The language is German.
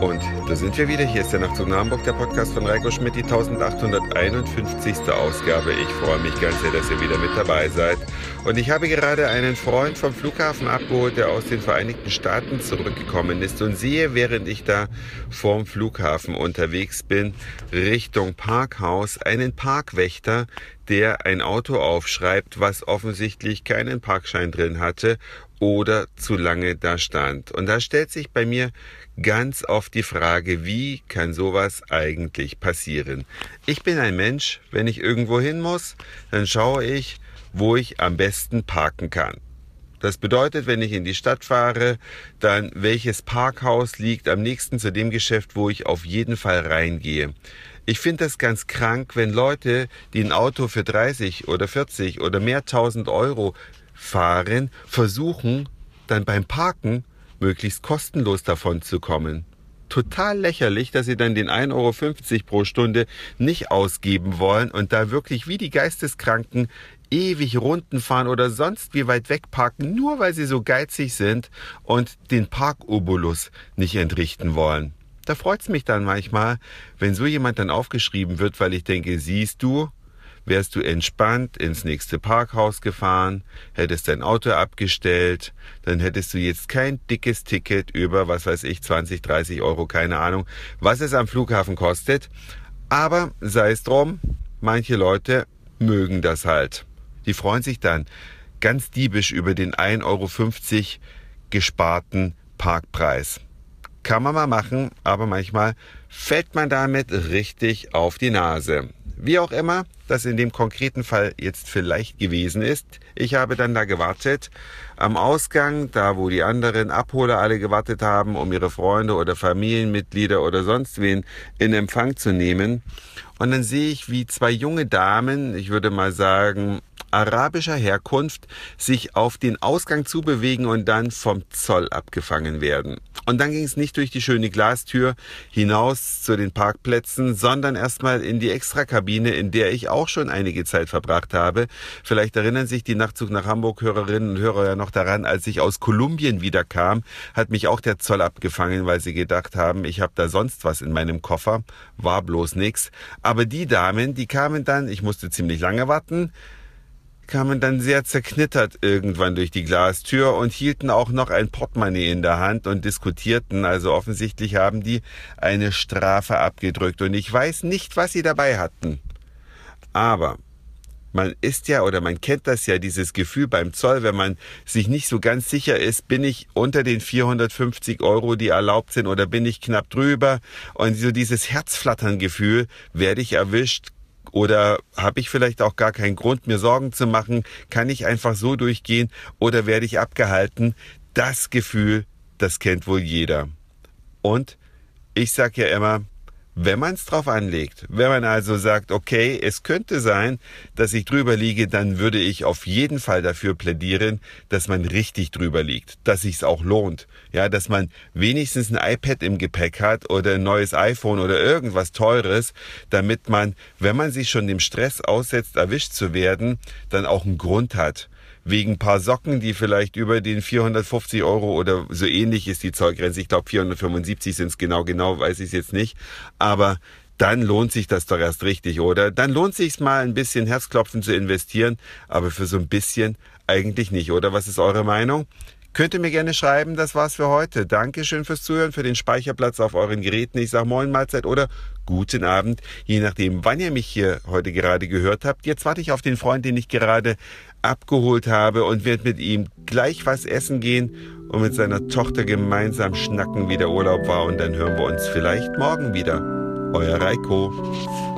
Und da sind wir wieder. Hier ist der Nachtzug nach Hamburg, der Podcast von Reiko Schmidt, die 1851. Ausgabe. Ich freue mich ganz sehr, dass ihr wieder mit dabei seid. Und ich habe gerade einen Freund vom Flughafen abgeholt, der aus den Vereinigten Staaten zurückgekommen ist und sehe, während ich da vorm Flughafen unterwegs bin, Richtung Parkhaus, einen Parkwächter, der ein Auto aufschreibt, was offensichtlich keinen Parkschein drin hatte oder zu lange da stand. Und da stellt sich bei mir ganz oft die Frage, wie kann sowas eigentlich passieren? Ich bin ein Mensch, wenn ich irgendwo hin muss, dann schaue ich, wo ich am besten parken kann. Das bedeutet, wenn ich in die Stadt fahre, dann welches Parkhaus liegt am nächsten zu dem Geschäft, wo ich auf jeden Fall reingehe. Ich finde das ganz krank, wenn Leute, die ein Auto für 30 oder 40 oder mehr tausend Euro fahren, versuchen dann beim Parken möglichst kostenlos davon zu kommen. Total lächerlich, dass sie dann den 1,50 Euro pro Stunde nicht ausgeben wollen und da wirklich wie die Geisteskranken ewig Runden fahren oder sonst wie weit weg parken, nur weil sie so geizig sind und den Parkobolus nicht entrichten wollen. Da freut's mich dann manchmal, wenn so jemand dann aufgeschrieben wird, weil ich denke, siehst du, wärst du entspannt ins nächste Parkhaus gefahren, hättest dein Auto abgestellt, dann hättest du jetzt kein dickes Ticket über, was weiß ich, 20, 30 Euro, keine Ahnung, was es am Flughafen kostet. Aber sei es drum, manche Leute mögen das halt. Die freuen sich dann ganz diebisch über den 1,50 Euro gesparten Parkpreis. Kann man mal machen, aber manchmal fällt man damit richtig auf die Nase. Wie auch immer das in dem konkreten Fall jetzt vielleicht gewesen ist. Ich habe dann da gewartet am Ausgang, da wo die anderen Abholer alle gewartet haben, um ihre Freunde oder Familienmitglieder oder sonst wen in Empfang zu nehmen. Und dann sehe ich, wie zwei junge Damen, ich würde mal sagen, arabischer Herkunft sich auf den Ausgang zubewegen und dann vom Zoll abgefangen werden. Und dann ging es nicht durch die schöne Glastür hinaus zu den Parkplätzen, sondern erstmal in die Extrakabine, in der ich auch schon einige Zeit verbracht habe. Vielleicht erinnern sich die Nachtzug nach Hamburg Hörerinnen und Hörer ja noch daran, als ich aus Kolumbien wiederkam, hat mich auch der Zoll abgefangen, weil sie gedacht haben, ich habe da sonst was in meinem Koffer. War bloß nix. Aber die Damen, die kamen dann, ich musste ziemlich lange warten, kamen dann sehr zerknittert irgendwann durch die Glastür und hielten auch noch ein Portemonnaie in der Hand und diskutierten. Also offensichtlich haben die eine Strafe abgedrückt und ich weiß nicht, was sie dabei hatten. Aber man ist ja oder man kennt das ja, dieses Gefühl beim Zoll, wenn man sich nicht so ganz sicher ist, bin ich unter den 450 Euro, die erlaubt sind, oder bin ich knapp drüber? Und so dieses Herzflattern-Gefühl, werde ich erwischt, oder habe ich vielleicht auch gar keinen Grund, mir Sorgen zu machen? Kann ich einfach so durchgehen oder werde ich abgehalten? Das Gefühl, das kennt wohl jeder. Und ich sage ja immer, wenn man es drauf anlegt, wenn man also sagt, okay, es könnte sein, dass ich drüber liege, dann würde ich auf jeden Fall dafür plädieren, dass man richtig drüber liegt, dass sich's auch lohnt, ja, dass man wenigstens ein iPad im Gepäck hat oder ein neues iPhone oder irgendwas teures, damit man, wenn man sich schon dem Stress aussetzt, erwischt zu werden, dann auch einen Grund hat wegen paar Socken, die vielleicht über den 450 Euro oder so ähnlich ist die Zollgrenze. Ich glaube 475 sind es genau, genau weiß ich es jetzt nicht. Aber dann lohnt sich das doch erst richtig, oder? Dann lohnt sich mal ein bisschen Herzklopfen zu investieren, aber für so ein bisschen eigentlich nicht, oder? Was ist eure Meinung? Könnt ihr mir gerne schreiben, das war's für heute. Dankeschön fürs Zuhören, für den Speicherplatz auf euren Geräten. Ich sag Moin Mahlzeit oder guten Abend, je nachdem, wann ihr mich hier heute gerade gehört habt. Jetzt warte ich auf den Freund, den ich gerade abgeholt habe und werde mit ihm gleich was essen gehen und mit seiner Tochter gemeinsam schnacken, wie der Urlaub war. Und dann hören wir uns vielleicht morgen wieder. Euer Reiko.